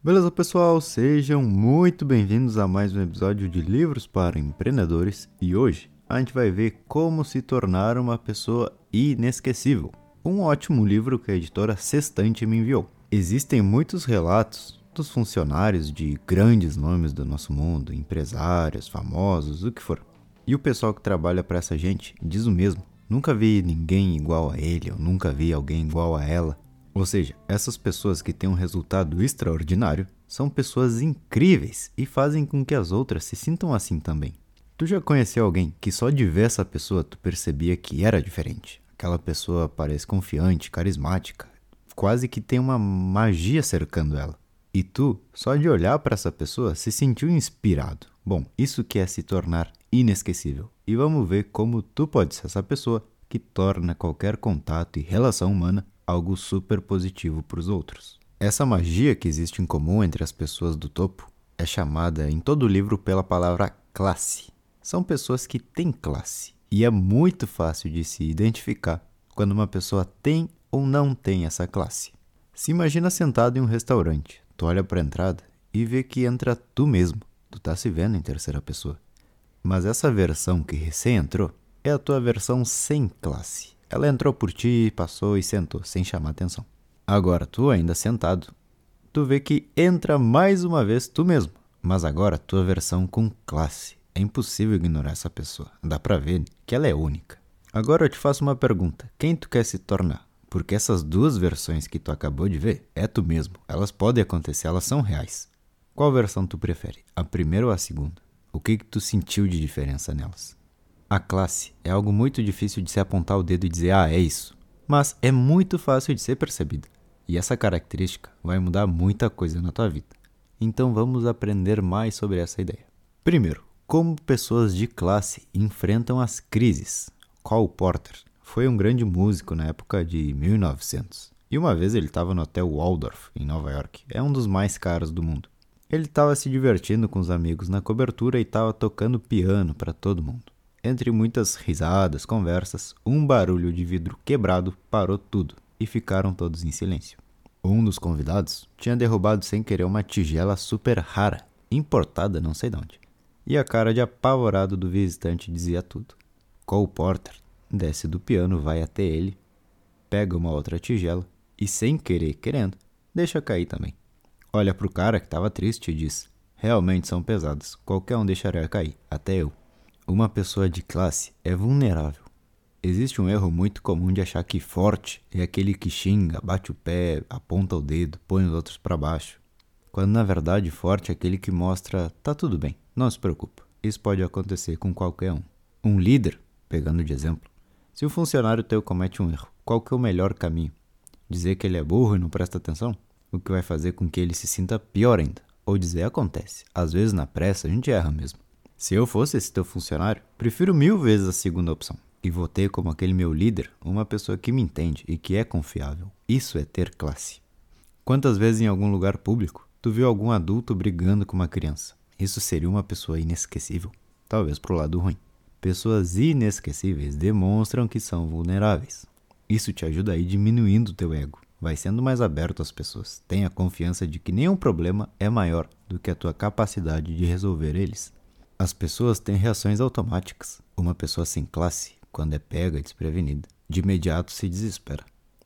Beleza, pessoal? Sejam muito bem-vindos a mais um episódio de Livros para Empreendedores e hoje a gente vai ver como se tornar uma pessoa inesquecível. Um ótimo livro que a editora Sextante me enviou. Existem muitos relatos dos funcionários de grandes nomes do nosso mundo, empresários, famosos, o que for. E o pessoal que trabalha para essa gente diz o mesmo. Nunca vi ninguém igual a ele, ou nunca vi alguém igual a ela. Ou seja, essas pessoas que têm um resultado extraordinário são pessoas incríveis e fazem com que as outras se sintam assim também. Tu já conheceu alguém que só de ver essa pessoa tu percebia que era diferente? Aquela pessoa parece confiante, carismática, quase que tem uma magia cercando ela. E tu, só de olhar para essa pessoa, se sentiu inspirado. Bom, isso que é se tornar inesquecível. E vamos ver como tu pode ser essa pessoa que torna qualquer contato e relação humana algo super positivo para os outros. Essa magia que existe em comum entre as pessoas do topo é chamada em todo o livro pela palavra classe. São pessoas que têm classe e é muito fácil de se identificar quando uma pessoa tem ou não tem essa classe. Se imagina sentado em um restaurante, tu olha para a entrada e vê que entra tu mesmo. Tu tá se vendo em terceira pessoa. Mas essa versão que recém entrou é a tua versão sem classe. Ela entrou por ti, passou e sentou, sem chamar atenção. Agora, tu ainda sentado, tu vê que entra mais uma vez tu mesmo, mas agora tua versão com classe. É impossível ignorar essa pessoa. Dá pra ver que ela é única. Agora eu te faço uma pergunta: quem tu quer se tornar? Porque essas duas versões que tu acabou de ver é tu mesmo. Elas podem acontecer, elas são reais. Qual versão tu prefere? A primeira ou a segunda? O que que tu sentiu de diferença nelas? A classe é algo muito difícil de se apontar o dedo e dizer, ah, é isso. Mas é muito fácil de ser percebida. E essa característica vai mudar muita coisa na tua vida. Então vamos aprender mais sobre essa ideia. Primeiro, como pessoas de classe enfrentam as crises. Cole Porter foi um grande músico na época de 1900. E uma vez ele estava no Hotel Waldorf, em Nova York. É um dos mais caros do mundo. Ele estava se divertindo com os amigos na cobertura e estava tocando piano para todo mundo. Entre muitas risadas, conversas, um barulho de vidro quebrado parou tudo e ficaram todos em silêncio. Um dos convidados tinha derrubado sem querer uma tigela super rara, importada não sei de onde. E a cara de apavorado do visitante dizia tudo. Cole Porter desce do piano, vai até ele, pega uma outra tigela e, sem querer querendo, deixa cair também. Olha pro cara que estava triste e diz: Realmente são pesadas, qualquer um deixaria cair, até eu. Uma pessoa de classe é vulnerável. Existe um erro muito comum de achar que forte é aquele que xinga, bate o pé, aponta o dedo, põe os outros para baixo. Quando na verdade forte é aquele que mostra tá tudo bem, não se preocupa. Isso pode acontecer com qualquer um. Um líder, pegando de exemplo, se o funcionário teu comete um erro, qual que é o melhor caminho? Dizer que ele é burro e não presta atenção? O que vai fazer com que ele se sinta pior ainda. Ou dizer acontece, às vezes na pressa a gente erra mesmo. Se eu fosse esse teu funcionário, prefiro mil vezes a segunda opção. E vou ter como aquele meu líder uma pessoa que me entende e que é confiável. Isso é ter classe. Quantas vezes em algum lugar público tu viu algum adulto brigando com uma criança? Isso seria uma pessoa inesquecível. Talvez pro lado ruim. Pessoas inesquecíveis demonstram que são vulneráveis. Isso te ajuda a ir diminuindo o teu ego. Vai sendo mais aberto às pessoas. Tenha confiança de que nenhum problema é maior do que a tua capacidade de resolver eles. As pessoas têm reações automáticas. Uma pessoa sem classe, quando é pega desprevenida, de imediato se desespera.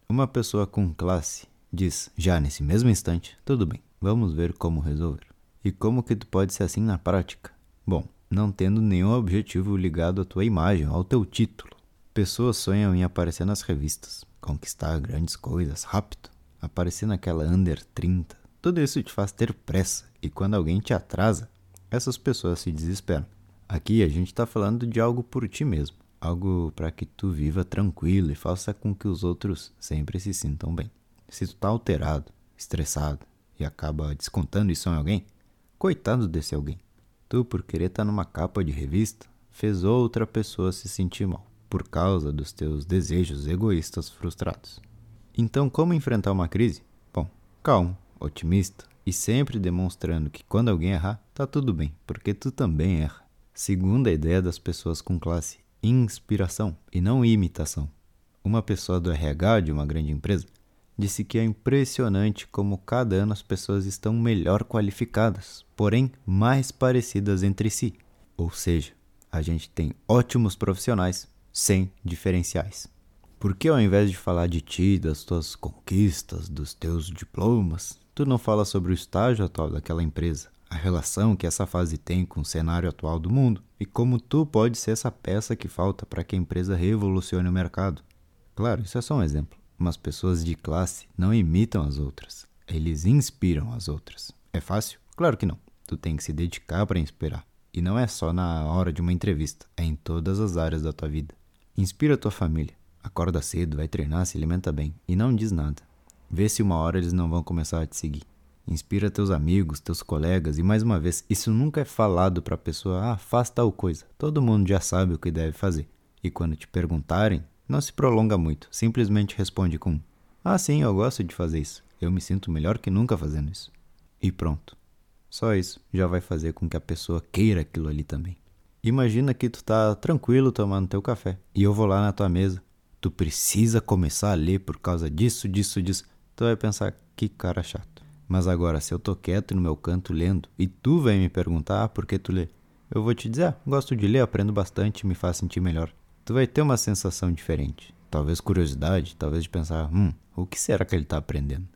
Uma pessoa com classe diz, já nesse mesmo instante, tudo bem, vamos ver como resolver. E como que tu pode ser assim na prática? Bom, não tendo nenhum objetivo ligado à tua imagem, ao teu título. Pessoas sonham em aparecer nas revistas, conquistar grandes coisas rápido, aparecer naquela under 30. Tudo isso te faz ter pressa, e quando alguém te atrasa, essas pessoas se desesperam. Aqui a gente está falando de algo por ti mesmo, algo para que tu viva tranquilo e faça com que os outros sempre se sintam bem. Se tu tá alterado, estressado e acaba descontando isso em alguém, coitado desse alguém. Tu, por querer estar tá numa capa de revista, fez outra pessoa se sentir mal por causa dos teus desejos egoístas frustrados. Então, como enfrentar uma crise? Bom, calmo, otimista, e sempre demonstrando que quando alguém errar, tá tudo bem, porque tu também erra. Segunda ideia das pessoas com classe: inspiração e não imitação. Uma pessoa do RH de uma grande empresa disse que é impressionante como cada ano as pessoas estão melhor qualificadas, porém mais parecidas entre si. Ou seja, a gente tem ótimos profissionais sem diferenciais. Por que ao invés de falar de ti, das tuas conquistas, dos teus diplomas, tu não fala sobre o estágio atual daquela empresa, a relação que essa fase tem com o cenário atual do mundo e como tu pode ser essa peça que falta para que a empresa revolucione o mercado? Claro, isso é só um exemplo. Mas pessoas de classe não imitam as outras, eles inspiram as outras. É fácil? Claro que não. Tu tem que se dedicar para inspirar. E não é só na hora de uma entrevista, é em todas as áreas da tua vida. Inspira a tua família. Acorda cedo, vai treinar, se alimenta bem e não diz nada. Vê se uma hora eles não vão começar a te seguir. Inspira teus amigos, teus colegas e mais uma vez, isso nunca é falado para a pessoa, ah, faz tal coisa. Todo mundo já sabe o que deve fazer. E quando te perguntarem, não se prolonga muito, simplesmente responde com: Ah, sim, eu gosto de fazer isso. Eu me sinto melhor que nunca fazendo isso. E pronto. Só isso já vai fazer com que a pessoa queira aquilo ali também. Imagina que tu tá tranquilo tomando teu café e eu vou lá na tua mesa. Tu precisa começar a ler por causa disso, disso, disso. Tu vai pensar que cara chato. Mas agora, se eu tô quieto no meu canto lendo e tu vem me perguntar por que tu lê, eu vou te dizer, ah, gosto de ler, aprendo bastante, me faz sentir melhor tu vai ter uma sensação diferente. Talvez curiosidade, talvez de pensar, hum, o que será que ele está aprendendo?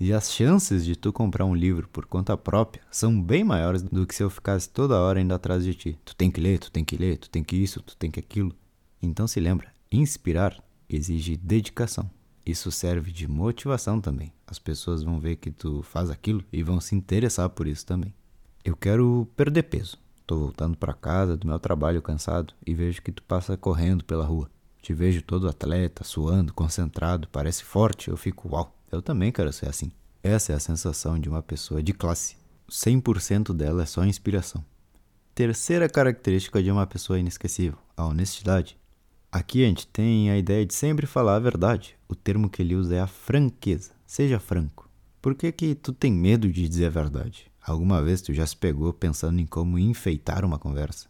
E as chances de tu comprar um livro por conta própria são bem maiores do que se eu ficasse toda hora indo atrás de ti. Tu tem que ler, tu tem que ler, tu tem que isso, tu tem que aquilo. Então se lembra, inspirar exige dedicação. Isso serve de motivação também. As pessoas vão ver que tu faz aquilo e vão se interessar por isso também. Eu quero perder peso. Tô voltando para casa do meu trabalho cansado e vejo que tu passa correndo pela rua. Te vejo todo atleta, suando, concentrado, parece forte. Eu fico, uau, eu também quero ser assim. Essa é a sensação de uma pessoa de classe. 100% dela é só inspiração. Terceira característica de uma pessoa inesquecível, a honestidade. Aqui a gente tem a ideia de sempre falar a verdade. O termo que ele usa é a franqueza. Seja franco. Por que, que tu tem medo de dizer a verdade? Alguma vez tu já se pegou pensando em como enfeitar uma conversa?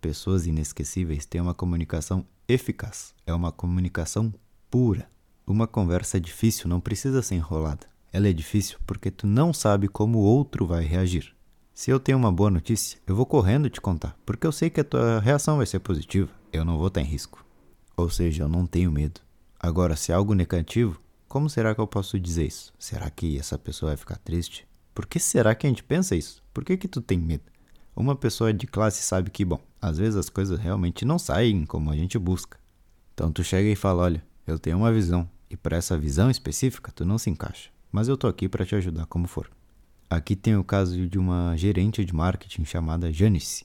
Pessoas inesquecíveis têm uma comunicação eficaz, é uma comunicação pura. Uma conversa difícil não precisa ser enrolada. Ela é difícil porque tu não sabe como o outro vai reagir. Se eu tenho uma boa notícia, eu vou correndo te contar, porque eu sei que a tua reação vai ser positiva, eu não vou estar em risco. Ou seja, eu não tenho medo. Agora, se é algo negativo, como será que eu posso dizer isso? Será que essa pessoa vai ficar triste? Por que será que a gente pensa isso? Por que que tu tem medo? Uma pessoa de classe sabe que, bom, às vezes as coisas realmente não saem como a gente busca. Então tu chega e fala, olha, eu tenho uma visão e para essa visão específica tu não se encaixa, mas eu tô aqui para te ajudar como for. Aqui tem o caso de uma gerente de marketing chamada Janice.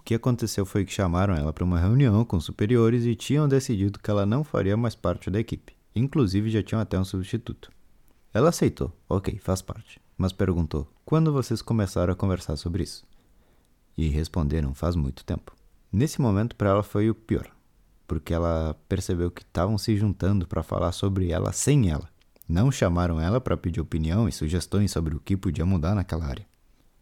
O que aconteceu foi que chamaram ela para uma reunião com superiores e tinham decidido que ela não faria mais parte da equipe. Inclusive já tinham até um substituto. Ela aceitou, ok, faz parte mas perguntou: quando vocês começaram a conversar sobre isso? E responderam: faz muito tempo. Nesse momento, para ela foi o pior, porque ela percebeu que estavam se juntando para falar sobre ela sem ela. Não chamaram ela para pedir opinião e sugestões sobre o que podia mudar naquela área.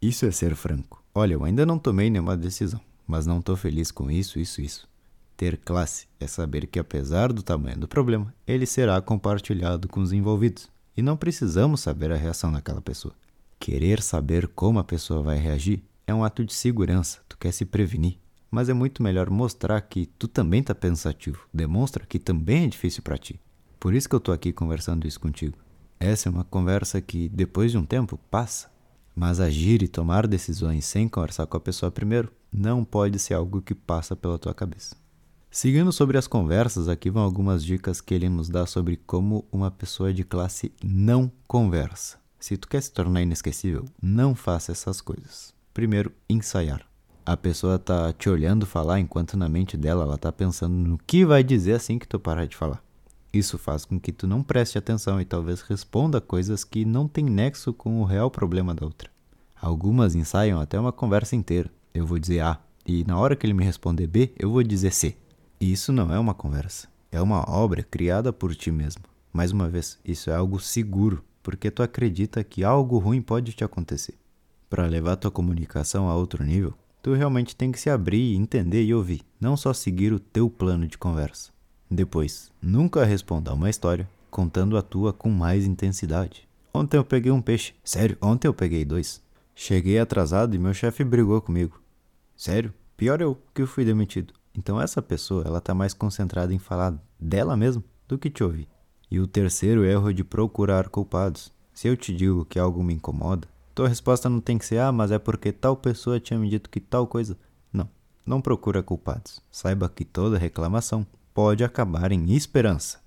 Isso é ser franco. Olha, eu ainda não tomei nenhuma decisão, mas não estou feliz com isso, isso, isso. Ter classe é saber que, apesar do tamanho do problema, ele será compartilhado com os envolvidos e não precisamos saber a reação daquela pessoa. Querer saber como a pessoa vai reagir é um ato de segurança, tu quer se prevenir. Mas é muito melhor mostrar que tu também tá pensativo, demonstra que também é difícil para ti. Por isso que eu tô aqui conversando isso contigo. Essa é uma conversa que depois de um tempo passa. Mas agir e tomar decisões sem conversar com a pessoa primeiro não pode ser algo que passa pela tua cabeça. Seguindo sobre as conversas, aqui vão algumas dicas que ele nos dá sobre como uma pessoa de classe não conversa. Se tu quer se tornar inesquecível, não faça essas coisas. Primeiro, ensaiar. A pessoa tá te olhando falar enquanto na mente dela ela tá pensando no que vai dizer assim que tu parar de falar. Isso faz com que tu não preste atenção e talvez responda coisas que não têm nexo com o real problema da outra. Algumas ensaiam até uma conversa inteira. Eu vou dizer A, e na hora que ele me responder B, eu vou dizer C. E isso não é uma conversa, é uma obra criada por ti mesmo. Mais uma vez, isso é algo seguro, porque tu acredita que algo ruim pode te acontecer. Para levar tua comunicação a outro nível, tu realmente tem que se abrir, entender e ouvir, não só seguir o teu plano de conversa. Depois, nunca responda uma história contando a tua com mais intensidade. Ontem eu peguei um peixe. Sério, ontem eu peguei dois. Cheguei atrasado e meu chefe brigou comigo. Sério, pior eu que eu fui demitido. Então essa pessoa, ela tá mais concentrada em falar dela mesma do que te ouvir. E o terceiro erro é de procurar culpados. Se eu te digo que algo me incomoda, tua resposta não tem que ser ah, mas é porque tal pessoa tinha me dito que tal coisa. Não, não procura culpados. Saiba que toda reclamação pode acabar em esperança.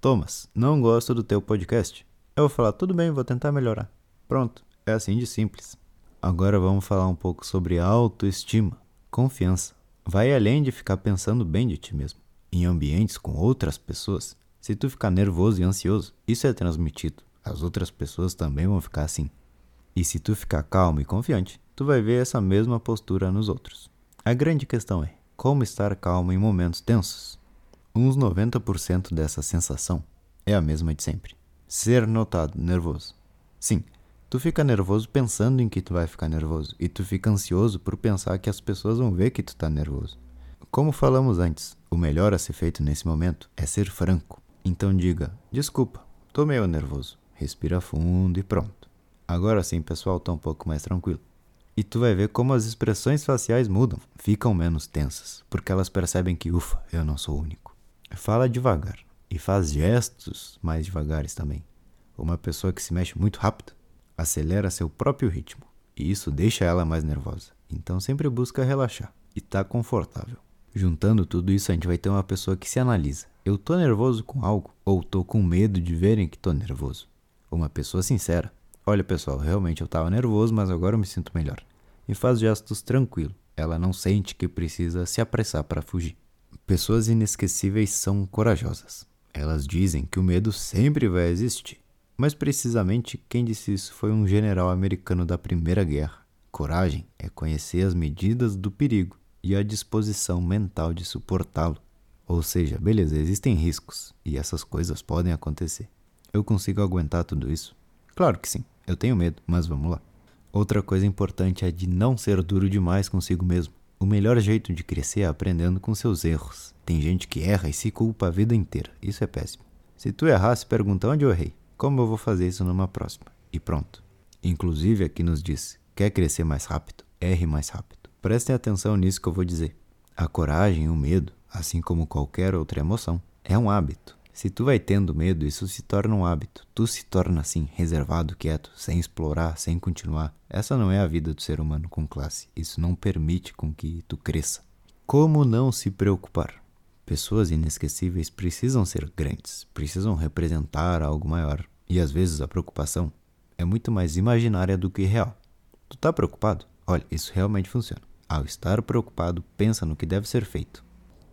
Thomas, não gosto do teu podcast. Eu vou falar, tudo bem, vou tentar melhorar. Pronto, é assim de simples. Agora vamos falar um pouco sobre autoestima, confiança. Vai além de ficar pensando bem de ti mesmo. Em ambientes com outras pessoas, se tu ficar nervoso e ansioso, isso é transmitido. As outras pessoas também vão ficar assim. E se tu ficar calmo e confiante, tu vai ver essa mesma postura nos outros. A grande questão é como estar calmo em momentos tensos. Uns 90% dessa sensação é a mesma de sempre. Ser notado nervoso. Sim, tu fica nervoso pensando em que tu vai ficar nervoso e tu fica ansioso por pensar que as pessoas vão ver que tu tá nervoso. Como falamos antes, o melhor a ser feito nesse momento é ser franco. Então diga: "Desculpa, tô meio nervoso". Respira fundo e pronto. Agora sim, pessoal, tá um pouco mais tranquilo. E tu vai ver como as expressões faciais mudam, ficam menos tensas, porque elas percebem que, ufa, eu não sou único. Fala devagar e faz gestos mais devagares também. Uma pessoa que se mexe muito rápido acelera seu próprio ritmo e isso deixa ela mais nervosa. Então sempre busca relaxar e tá confortável. Juntando tudo isso, a gente vai ter uma pessoa que se analisa. Eu tô nervoso com algo ou tô com medo de verem que tô nervoso. Uma pessoa sincera Olha, pessoal, realmente eu estava nervoso, mas agora eu me sinto melhor. E faz gestos tranquilo. Ela não sente que precisa se apressar para fugir. Pessoas inesquecíveis são corajosas. Elas dizem que o medo sempre vai existir. Mas precisamente quem disse isso foi um general americano da Primeira Guerra. Coragem é conhecer as medidas do perigo e a disposição mental de suportá-lo. Ou seja, beleza, existem riscos e essas coisas podem acontecer. Eu consigo aguentar tudo isso? Claro que sim. Eu tenho medo, mas vamos lá. Outra coisa importante é de não ser duro demais consigo mesmo. O melhor jeito de crescer é aprendendo com seus erros. Tem gente que erra e se culpa a vida inteira. Isso é péssimo. Se tu errar, se pergunta onde eu errei. Como eu vou fazer isso numa próxima? E pronto. Inclusive aqui nos diz: quer crescer mais rápido? Erre mais rápido. Prestem atenção nisso que eu vou dizer. A coragem e o medo, assim como qualquer outra emoção, é um hábito. Se tu vai tendo medo, isso se torna um hábito. Tu se torna assim, reservado, quieto, sem explorar, sem continuar. Essa não é a vida do ser humano com classe. Isso não permite com que tu cresça. Como não se preocupar? Pessoas inesquecíveis precisam ser grandes, precisam representar algo maior. E às vezes a preocupação é muito mais imaginária do que real. Tu tá preocupado? Olha, isso realmente funciona. Ao estar preocupado, pensa no que deve ser feito,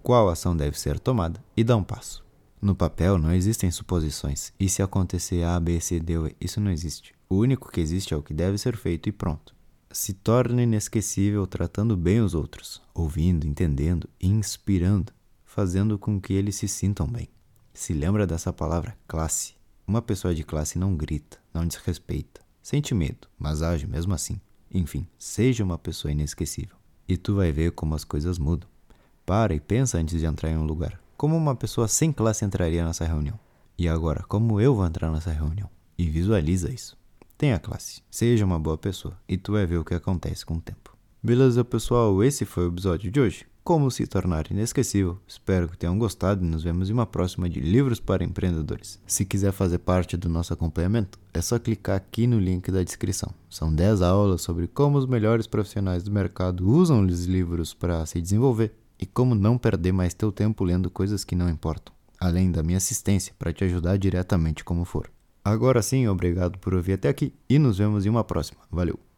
qual ação deve ser tomada e dá um passo. No papel não existem suposições. E se acontecer A, B, C, D, E? Isso não existe. O único que existe é o que deve ser feito e pronto. Se torna inesquecível tratando bem os outros, ouvindo, entendendo, inspirando, fazendo com que eles se sintam bem. Se lembra dessa palavra classe. Uma pessoa de classe não grita, não desrespeita, sente medo, mas age mesmo assim. Enfim, seja uma pessoa inesquecível. E tu vai ver como as coisas mudam. Para e pensa antes de entrar em um lugar. Como uma pessoa sem classe entraria nessa reunião? E agora, como eu vou entrar nessa reunião? E visualiza isso. Tenha classe, seja uma boa pessoa e tu vai ver o que acontece com o tempo. Beleza, pessoal? Esse foi o episódio de hoje. Como se tornar inesquecível. Espero que tenham gostado e nos vemos em uma próxima de Livros para Empreendedores. Se quiser fazer parte do nosso acompanhamento, é só clicar aqui no link da descrição. São 10 aulas sobre como os melhores profissionais do mercado usam os livros para se desenvolver e como não perder mais teu tempo lendo coisas que não importam, além da minha assistência para te ajudar diretamente como for. Agora sim, obrigado por ouvir até aqui e nos vemos em uma próxima. Valeu!